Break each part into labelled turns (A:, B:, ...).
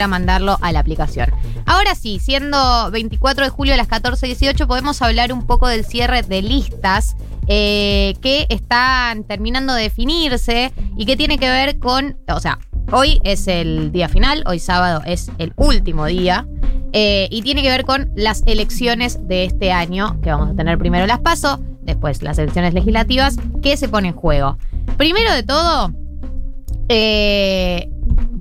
A: para mandarlo a la aplicación. Ahora sí, siendo 24 de julio a las 14.18, podemos hablar un poco del cierre de listas eh, que están terminando de definirse y que tiene que ver con, o sea, hoy es el día final, hoy sábado es el último día. eh, y tiene que ver con las elecciones de este año, que vamos a tener primero las PASO, después las elecciones legislativas, que se pone en juego. Primero de todo, eh,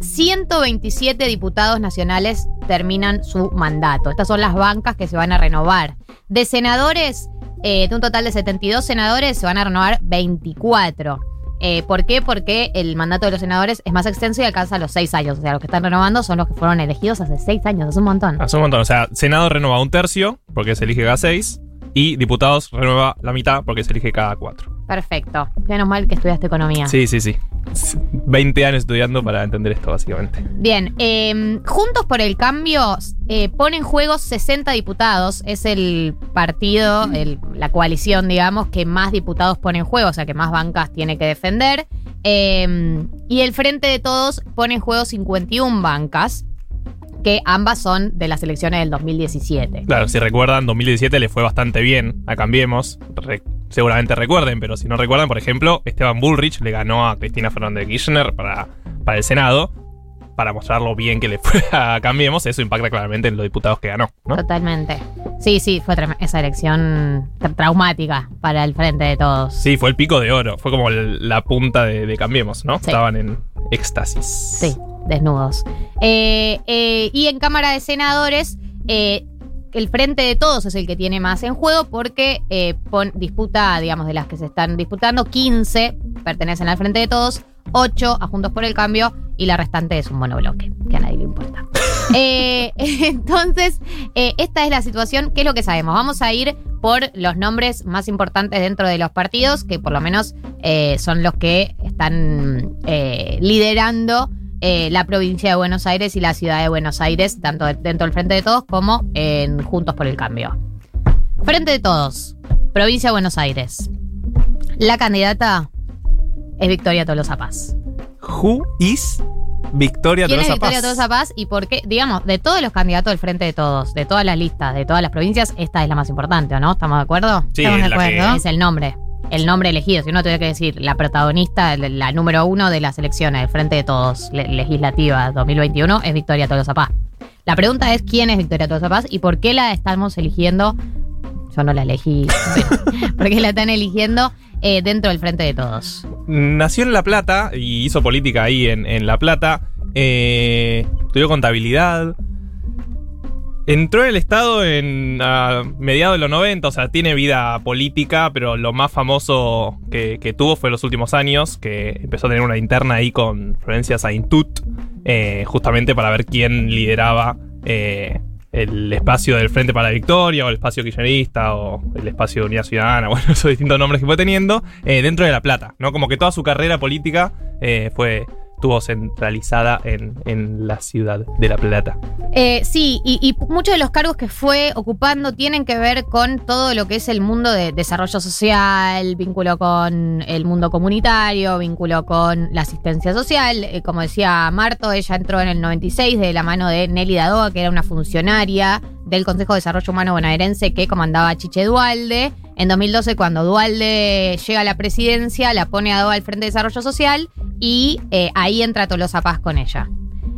A: 127 diputados nacionales terminan su mandato. Estas son las bancas que se van a renovar. De senadores, eh, de un total de 72 senadores, se van a renovar 24. Eh, ¿Por qué? Porque el mandato de los senadores es más extenso y alcanza los 6 años. O sea, los que están renovando son los que fueron elegidos hace 6 años. Es un montón.
B: Hace un montón. O sea, Senado renueva un tercio, porque se elige cada seis. Y diputados renueva la mitad, porque se elige cada cuatro.
A: Perfecto. Menos mal que estudiaste economía.
B: Sí, sí, sí. 20 años estudiando para entender esto, básicamente.
A: Bien, eh, Juntos por el Cambio eh, pone en juego 60 diputados. Es el partido, el- la coalición, digamos, que más diputados pone en juego, o sea, que más bancas tiene que defender. Eh, y el Frente de Todos pone en juego 51 bancas, que ambas son de las elecciones del 2017.
B: Claro, si recuerdan, 2017 le fue bastante bien a Cambiemos. Re- seguramente recuerden, pero si no recuerdan, por ejemplo, Esteban Bullrich le ganó a Cristina Fernández de Kirchner para, para el Senado. Para mostrar lo bien que le fue a Cambiemos, eso impacta claramente en los diputados que ganó, ¿no?
A: Totalmente. Sí, sí, fue esa elección tra- traumática para el Frente de Todos.
B: Sí, fue el pico de oro. Fue como la punta de, de Cambiemos, ¿no?
A: Sí.
B: Estaban en éxtasis.
A: Sí, desnudos. Eh, eh, y en Cámara de Senadores, eh, el Frente de Todos es el que tiene más en juego porque eh, pon- disputa, digamos, de las que se están disputando, 15 pertenecen al Frente de Todos, 8 a Juntos por el Cambio y la restante es un monobloque, que a nadie le importa. Eh, entonces, eh, esta es la situación. ¿Qué es lo que sabemos? Vamos a ir por los nombres más importantes dentro de los partidos, que por lo menos son los que están liderando eh, la provincia de Buenos Aires y la ciudad de Buenos Aires, tanto de- dentro del Frente de Todos como en Juntos por el Cambio. Frente de Todos, provincia de Buenos Aires. La candidata es Victoria Tolosa Paz.
B: Who is Victoria
A: ¿Quién es
B: Tolosa
A: Victoria
B: Paz?
A: Tolosa Paz y por qué? Digamos, de todos los candidatos del Frente de Todos, de todas las listas, de todas las provincias, esta es la más importante, ¿o no? ¿Estamos de acuerdo?
B: Sí,
C: Estamos de
B: que-
C: acuerdo.
A: Es el nombre. El nombre elegido. Si uno tuviera que decir la protagonista, la, número uno de las elecciones del Frente de Todos le- legislativa 2021 es Victoria Tolosa Paz. La pregunta es quién es Victoria Tolosa Paz y por qué la estamos eligiendo. Yo no la elegí. ¿Por qué la están eligiendo eh, dentro del Frente de Todos?
B: Nació en La Plata y hizo política ahí en, en La Plata. Eh, estudió contabilidad. Entró en el Estado en a mediados de los 90, o sea, tiene vida política, pero lo más famoso que, tuvo fue en los últimos años, que empezó a tener una interna ahí con Florencia Saintut, eh, justamente para ver quién lideraba eh, el espacio del Frente para la Victoria, o el espacio kirchnerista, o el espacio de Unidad Ciudadana, bueno, esos distintos nombres que fue teniendo, eh, dentro de La Plata, ¿no? Como que toda su carrera política fue estuvo centralizada en, en la ciudad de La Plata.
A: Eh, sí, y, muchos de los cargos que fue ocupando tienen que ver con todo lo que es el mundo de desarrollo social, vínculo con el mundo comunitario, vínculo con la asistencia social. Eh, como decía Marto, ella entró en el 96 de la mano de Nelly Dadoa, que era una funcionaria del Consejo de Desarrollo Humano Bonaerense que comandaba Chiche Dualde. En 2012, cuando Dualde llega a la presidencia, la pone a Dadoa al Frente de Desarrollo Social y eh, ahí entra Tolosa Paz con ella.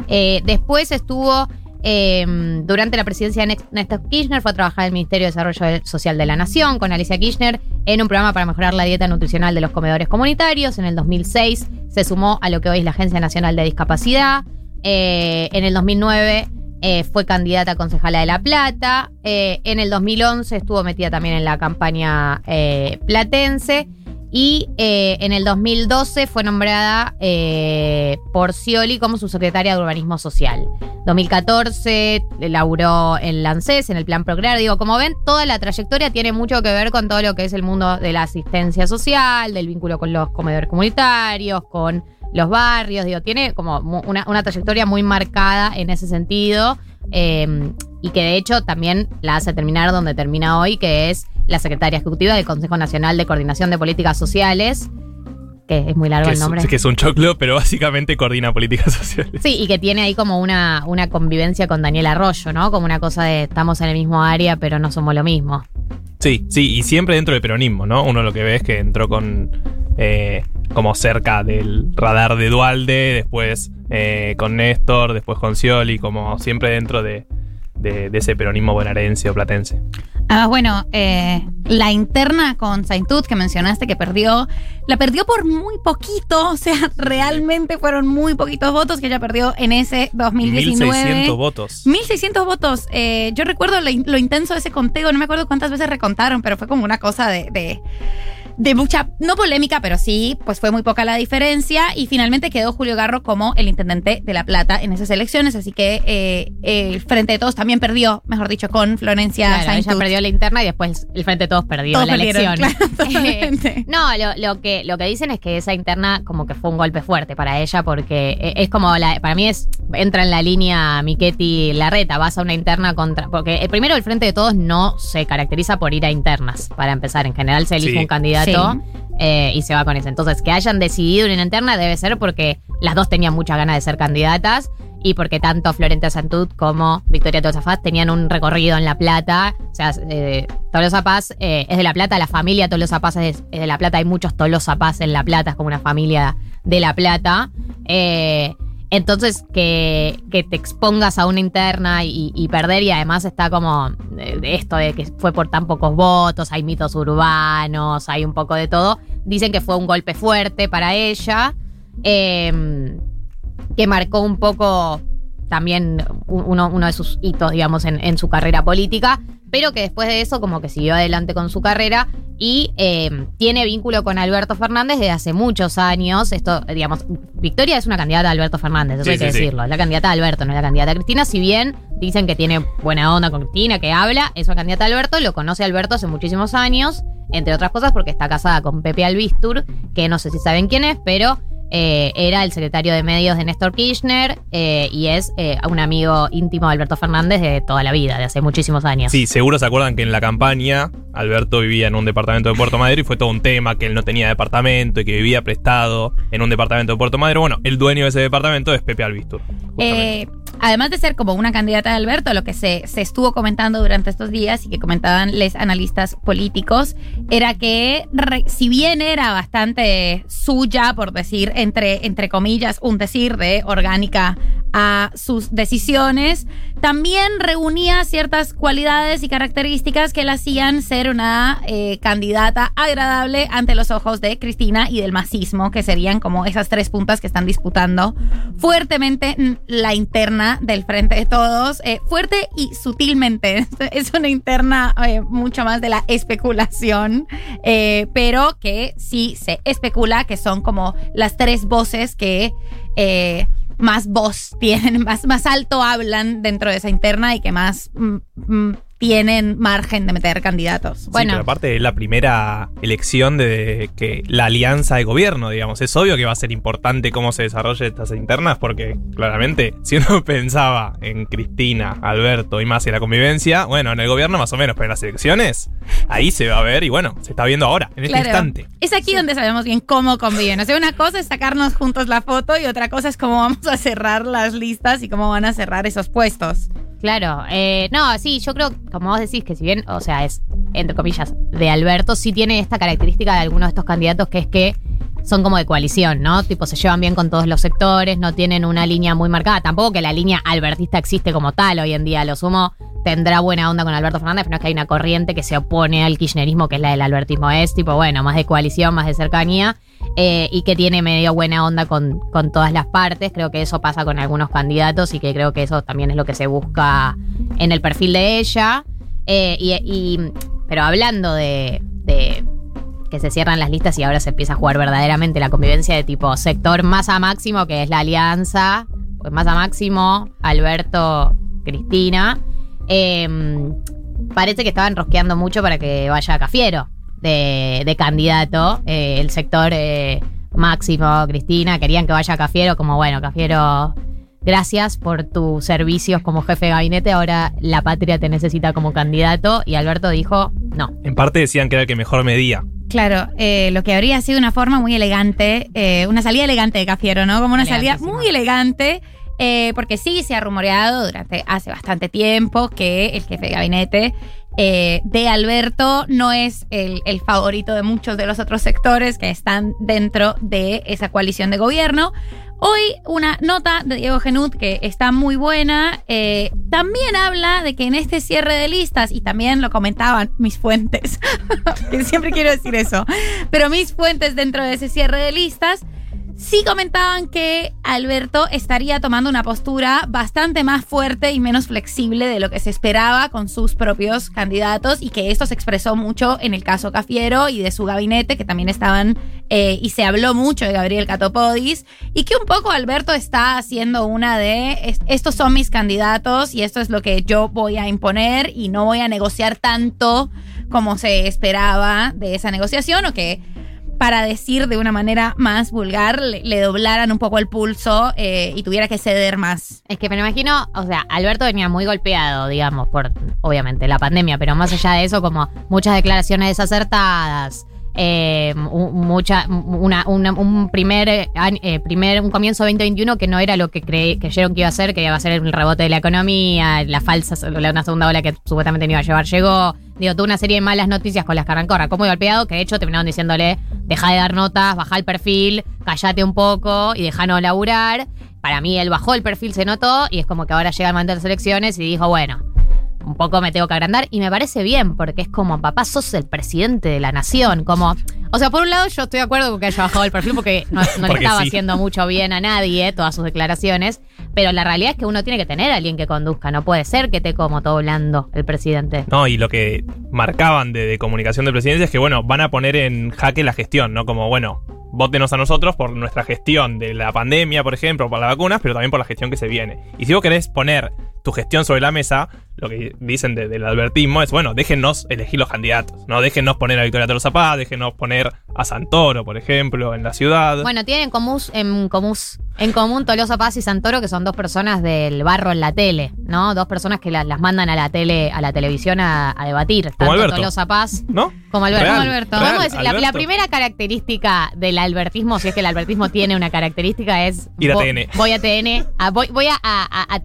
A: Eh, después estuvo eh, durante la presidencia de Néstor Kirchner, fue a trabajar en el Ministerio de Desarrollo Social de la Nación con Alicia Kirchner en un programa para mejorar la dieta nutricional de los comedores comunitarios. En el 2006 se sumó a lo que hoy es la Agencia Nacional de Discapacidad. Eh, en el 2009 eh, fue candidata a concejala de La Plata. Eh, en el 2011 estuvo metida también en la campaña eh, platense. Y en el 2012 fue nombrada por Scioli como subsecretaria de Urbanismo Social. 2014 laburó en ANSES, en el Plan Procrear. Digo, como ven, toda la trayectoria tiene mucho que ver con todo lo que es el mundo de la asistencia social, del vínculo con los comedores comunitarios, con los barrios. Digo, tiene como una, una trayectoria muy marcada en ese sentido. eh, y que de hecho también la hace terminar donde termina hoy, que es la secretaria ejecutiva del Consejo Nacional de Coordinación de Políticas Sociales, que es muy largo
B: que
A: el
B: es,
A: nombre.
B: que es un choclo, pero básicamente coordina políticas sociales.
A: Sí, y que tiene ahí como una, una convivencia con Daniel Arroyo, ¿no? Como una cosa de estamos en el mismo área, pero no somos lo mismo.
B: Sí, sí, y siempre dentro del peronismo, ¿no? Uno lo que ve es que entró con. eh, como cerca del radar de Dualde, después eh, con Néstor, después con Scioli, como siempre dentro de, de- de ese peronismo bonaerense o platense.
C: Además, bueno, eh, la interna con Saintud que mencionaste que perdió, la perdió por muy poquito, o sea, realmente fueron muy poquitos votos que ella perdió en ese 2019.
B: 1600 votos.
C: 1600 votos. Eh, yo recuerdo lo, in- lo intenso de ese conteo, no me acuerdo cuántas veces recontaron, pero fue como una cosa de, de, de mucha, no polémica, pero sí, pues fue muy poca la diferencia. Y finalmente quedó Julio Garro como el intendente de La Plata en esas elecciones. Así que eh, el Frente de Todos también perdió, mejor dicho, con Florencia
A: Claro, ella perdió la interna y después el Frente de Todos perdió
C: Todos
A: la elección.
C: claro, totalmente.
A: no, lo, lo que, lo que dicen es que esa interna como que fue un golpe fuerte para ella porque e- es como, la, para mí es entra en la línea Miquetti Larreta, vas a una interna contra... Porque el primero el Frente de Todos no se caracteriza por ir a internas, para empezar. En general se elige
B: Sí.
A: un candidato Eh, y se va con ese. Entonces, que hayan decidido una interna debe ser porque las dos tenían muchas ganas de ser candidatas y porque tanto Florencia Santud como Victoria Tolosa Paz tenían un recorrido en La Plata. O sea, eh, Tolosa Paz eh, es de La Plata, la familia Tolosa Paz es, es de La Plata, hay muchos Tolosa Paz en La Plata, es como una familia de La Plata. Eh, entonces, que, que te expongas a una interna y, perder, y además está como eh, esto de que fue por tan pocos votos, hay mitos urbanos, hay un poco de todo. Dicen que fue un golpe fuerte para ella, eh, que marcó un poco también uno, uno de sus hitos, digamos, en, en su carrera política, pero que después de eso como que siguió adelante con su carrera y eh, tiene vínculo con Alberto Fernández desde hace muchos años. Esto, digamos, Victoria es una candidata a Alberto Fernández, eso
B: Sí,
A: hay que
B: sí,
A: decirlo. Es la candidata a Alberto, no es la candidata a Cristina. Si bien dicen que tiene buena onda con Cristina, que habla, es una candidata a Alberto, lo conoce Alberto hace muchísimos años, entre otras cosas porque está casada con Pepe Albistur, que no sé si saben quién es, pero eh, era el secretario de medios de Néstor Kirchner eh, y es eh, un amigo íntimo de Alberto Fernández de toda la vida, de hace muchísimos años.
B: Sí, seguro se acuerdan que en la campaña Alberto vivía en un departamento de Puerto Madero y fue todo un tema que él no tenía departamento y que vivía prestado en un departamento de Puerto Madero. Bueno, el dueño de ese departamento es Pepe Albistur.
C: Además de ser como una candidata de Alberto, lo que se, se estuvo comentando durante estos días y que comentaban los analistas políticos era que re- si bien era bastante suya, por decir, entre, entre comillas, un decir de orgánica a sus decisiones, también reunía ciertas cualidades y características que la hacían ser una eh, candidata agradable ante los ojos de Cristina y del masismo, que serían como esas tres puntas que están disputando fuertemente mm, la interna del Frente de Todos, eh, fuerte y sutilmente. Es una interna eh, mucho más de la especulación, eh, pero que sí se especula que son como las tres voces que... más voz tienen, más, más alto hablan dentro de esa interna y que más mm, mm, tienen margen de meter candidatos.
B: Sí,
A: bueno.
B: pero aparte es la primera elección de que la alianza de gobierno, digamos. Es obvio que va a ser importante cómo se desarrollen estas internas, porque claramente, si uno pensaba en Cristina, Alberto y más en la convivencia, bueno, en el gobierno más o menos, pero en las elecciones, ahí se va a ver y bueno, se está viendo ahora, en este
C: Claro.
B: instante.
C: Es aquí donde sabemos bien cómo conviven. O sea, una cosa es sacarnos juntos la foto y otra cosa es cómo vamos a cerrar las listas y cómo van a cerrar esos puestos.
A: Claro, eh, no, sí, yo creo, como vos decís, que si bien, o sea, es, entre comillas, de Alberto, sí tiene esta característica de algunos de estos candidatos que es que son como de coalición, ¿no? Tipo, se llevan bien con todos los sectores, no tienen una línea muy marcada. Tampoco que la línea albertista existe como tal hoy en día. Lo sumo tendrá buena onda con Alberto Fernández, pero no es que hay una corriente que se opone al kirchnerismo, que es la del albertismo. Es tipo, bueno, más de coalición, más de cercanía, eh, y que tiene medio buena onda con, con todas las partes. Creo que eso pasa con algunos candidatos y que creo que eso también es lo que se busca en el perfil de ella. Eh, y, pero hablando de, que se cierran las listas y ahora se empieza a jugar verdaderamente la convivencia de tipo sector masa máximo, que es la alianza, pues masa máximo, Alberto, Cristina. Eh, parece que estaban rosqueando mucho para que vaya Cafiero de, de candidato. Eh, el sector eh, máximo, Cristina, querían que vaya Cafiero, como bueno, Cafiero, gracias por tus servicios como jefe de gabinete, ahora la patria te necesita como candidato. Y Alberto dijo, no.
B: En parte decían que era el que mejor medía,
C: Claro, eh, lo que habría sido una forma muy elegante, eh, una salida elegante de Cafiero, ¿no? Como una salida muy elegante, eh, porque sí se ha rumoreado durante hace bastante tiempo que el jefe de gabinete eh, de Alberto no es el, favorito de muchos de los otros sectores que están dentro de esa coalición de gobierno. Hoy una nota de Diego Genut que está muy buena. eh, también habla de que en este cierre de listas, y también lo comentaban mis fuentes, que siempre quiero decir eso, pero mis fuentes dentro de ese cierre de listas, sí comentaban que Alberto estaría tomando una postura bastante más fuerte y menos flexible de lo que se esperaba con sus propios candidatos y que esto se expresó mucho en el caso Cafiero y de su gabinete, que también estaban, eh, y se habló mucho de Gabriel Catopodis, y que un poco Alberto está haciendo una de, es- estos son mis candidatos y esto es lo que yo voy a imponer y no voy a negociar tanto como se esperaba de esa negociación o que para decir de una manera más vulgar, le, doblaran un poco el pulso eh, y tuviera que ceder más.
A: Es que me lo imagino, o sea, Alberto venía muy golpeado, digamos, por obviamente la pandemia, pero más allá de eso, como muchas declaraciones desacertadas, eh, mu- mucha, una, una- un primer, eh, primer, un comienzo 2021 que no era lo que cre- creyeron que iba a ser, que iba a ser el rebote de la economía, la falsa, una segunda ola que supuestamente iba a llevar llegó. Digo, tuvo una serie de malas noticias con las que arrancó, arrancó muy golpeado, que de hecho terminaron diciéndole, deja de dar notas, baja el perfil, callate un poco y dejanos laburar. Para mí él bajó el perfil, se notó, y es como que ahora llega el momento de las elecciones y dijo, bueno, un poco me tengo que agrandar y me parece bien porque es como papá sos el presidente de la nación como o sea por un lado yo estoy de acuerdo con que haya bajado el perfil porque no, no le estaba
B: sí.
A: haciendo mucho bien a nadie todas sus declaraciones pero la realidad es que uno tiene que tener a alguien que conduzca no puede ser que te como todo blando el presidente
B: No, y lo que marcaban de, de comunicación de presidencia es que, bueno, van a poner en jaque la gestión, ¿no? Como, bueno, votenos a nosotros por nuestra gestión de la pandemia, por ejemplo, por las vacunas, pero también por la gestión que se viene. Y si vos querés poner tu gestión sobre la mesa, lo que dicen de- del albertismo es, bueno, déjennos elegir los candidatos, ¿no? Déjennos poner a Victoria Tolosa Paz, déjennos poner a Santoro, por ejemplo, en la ciudad.
A: bueno tienen en común en común en común Tolosa Paz y Santoro que son dos personas del barro en la tele no dos personas que la- las mandan a la tele a la televisión a, a debatir tanto
B: Alberto.
A: Tolosa Paz
B: ¿No?
A: Como Alberto.
B: Real,
A: Como Alberto.
B: real,
A: Vamos a decir, la- la,
B: Alberto.
A: primera característica del albertismo, si es que el albertismo tiene una característica, es.
B: Ir a
A: vo-
B: TN.
A: Voy a TN. a- voy voy a, a- a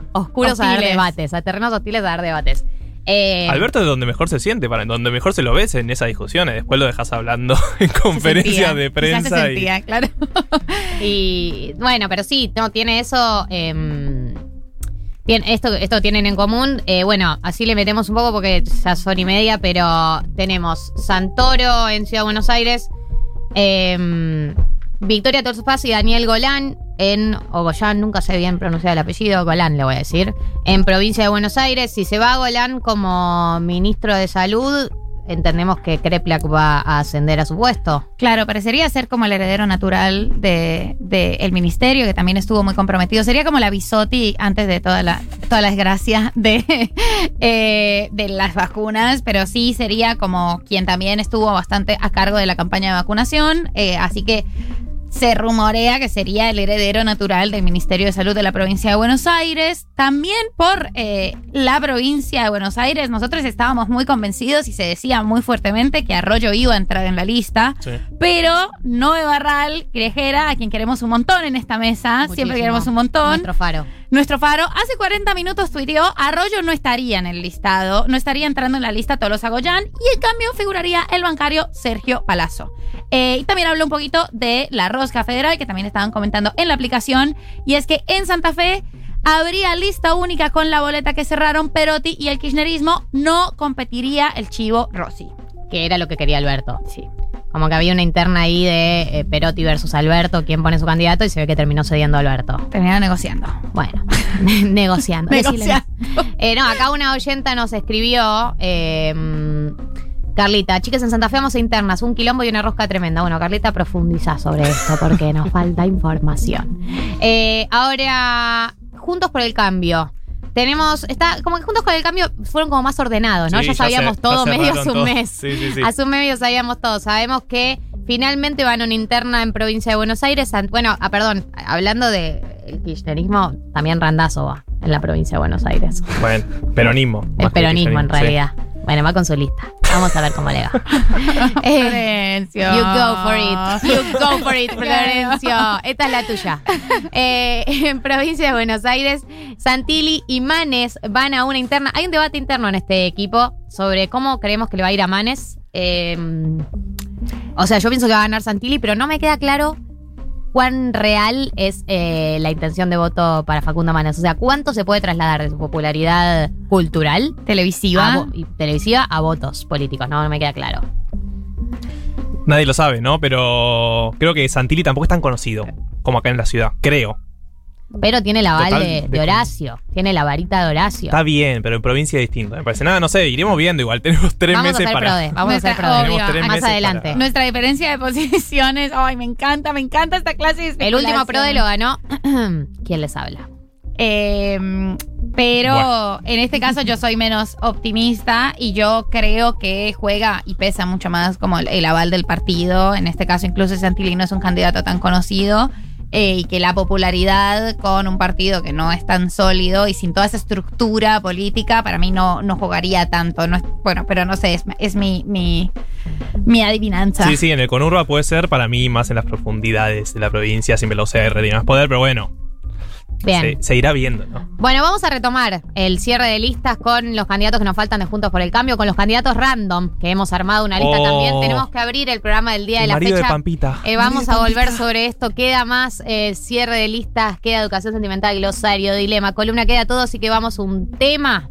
A: terrenos oscuros a dar debates. A terrenos hostiles a dar debates. Eh,
B: Alberto es donde mejor se siente, para donde mejor se lo ves en esas discusiones. Después lo dejas hablando en conferencias de prensa.
C: se
B: y-
C: sentía, claro.
A: Y bueno, pero sí, no, tiene eso. tiene- esto, esto tienen en común. Eh, bueno, así le metemos un poco porque ya son y media, pero tenemos Santoro en Ciudad de Buenos Aires, em, Victoria Torres Paz y Daniel Golán en, o Goyán, nunca sé bien pronunciar el apellido, Golán le voy a decir, en provincia de Buenos Aires. Si se va Golán como ministro de Salud, entendemos que Kreplak va a ascender a su puesto.
C: Claro, parecería ser como el heredero natural del de, el ministerio, que también estuvo muy comprometido. Sería como la Bisotti antes de toda la, toda desgracia de, eh, de las vacunas, pero sí sería como quien también estuvo bastante a cargo de la campaña de vacunación. eh, así que se rumorea que sería el heredero natural del Ministerio de Salud de la provincia de Buenos Aires. También por eh, la provincia de Buenos Aires, nosotros estábamos muy convencidos y se decía muy fuertemente que Arroyo iba a entrar en la lista.
B: Sí.
C: Pero Noé Barral, Grejera, a quien queremos un montón en esta mesa, siempre queremos un montón.
A: Nuestro faro.
C: Nuestro faro hace 40 minutos tuiteó, Arroyo no estaría en el listado, no estaría entrando en la lista Tolosa Goyán y en cambio figuraría el bancario Sergio Palazzo. Eh, y también habló un poquito de la rosca federal que también estaban comentando en la aplicación y es que en Santa Fe habría lista única con la boleta que cerraron Perotti y el kirchnerismo no competiría el chivo Rossi.
A: Que era lo que quería Alberto.
C: Sí.
A: Como que había una interna ahí de eh, Perotti versus Alberto, quién pone su candidato, y se ve que terminó cediendo a Alberto.
C: Terminaron negociando.
A: Bueno, negociando.
C: Negociando.
A: Eh, no, acá una oyenta nos escribió. eh, Carlita, chicas en Santa Fe vamos a internas, un quilombo y una rosca tremenda. Bueno, Carlita profundiza sobre esto porque nos falta información. Eh, ahora, Juntos por el Cambio. Tenemos, está, como que Juntos por el Cambio fueron como más ordenados, ¿no?
B: Sí,
A: ya sabíamos
B: se-
A: todo
B: ya
A: medio hace un
B: todo.
A: mes.
B: Sí, sí, sí.
A: Hace un medio sabíamos todo. Sabemos que finalmente van a una interna en provincia de Buenos Aires. Bueno, ah, perdón, hablando de el kirchnerismo, también Randazo va en la provincia de Buenos Aires.
B: Bueno, peronismo.
A: El peronismo en
B: sí.
A: realidad. Bueno, va con su lista. Vamos a ver cómo le va. Eh,
C: Florencio.
A: You go for it. You go for it, Florencio. Esta es la tuya. Eh, en provincia de Buenos Aires, Santilli y Manes van a una interna. Hay un debate interno en este equipo sobre cómo creemos que le va a ir a Manes. Eh, o sea, yo pienso que va a ganar Santilli, pero no me queda claro cuán real es eh, la intención de voto para Facundo Manes. O sea, cuánto se puede trasladar de su popularidad cultural
C: Televisiva.
A: a y televisiva a votos políticos. No, no me queda claro.
B: Nadie lo sabe, ¿no? Pero creo que Santilli tampoco es tan conocido como acá en la ciudad. Creo.
A: Pero tiene la aval de,
B: de-
A: de Horacio. Tiene la varita de Horacio.
B: Está bien, pero en provincia es distinto. Me parece nada, no sé, iremos viendo igual. Tenemos tres
A: Vamos a
B: meses
A: hacer
B: para.
A: prode. Vamos a hacer prode.
B: Tenemos tres
C: más
B: meses
A: adelante.
B: para-
C: Nuestra diferencia de posiciones. Ay, me encanta, me encanta esta clase de
A: El último prode lo ganó. ¿Quién les habla?
C: Eh, pero en este caso yo soy menos optimista y yo creo que juega y pesa mucho más como el, el aval del partido. En este caso incluso Santilli no es un candidato tan conocido eh, y que la popularidad con un partido que no es tan sólido y sin toda esa estructura política para mí no, no jugaría tanto. No bueno, pero no sé, es, es mi, mi, mi adivinanza.
B: Sí, sí, en el Conurba puede ser para mí más en las profundidades de la provincia, siempre la UCR tiene más poder, pero bueno,
A: Bien.
B: se, se irá viendo, ¿no?
A: Bueno, vamos a retomar el cierre de listas con los candidatos que nos faltan de Juntos por el Cambio, con los candidatos random, que hemos armado una lista
B: Oh.
A: también. Tenemos que abrir el programa del día de la fecha.
B: de Pampita.
A: Eh, vamos a volver sobre esto. Queda más eh, cierre de listas, queda educación sentimental, glosario, dilema, columna, queda todo. Así que vamos un tema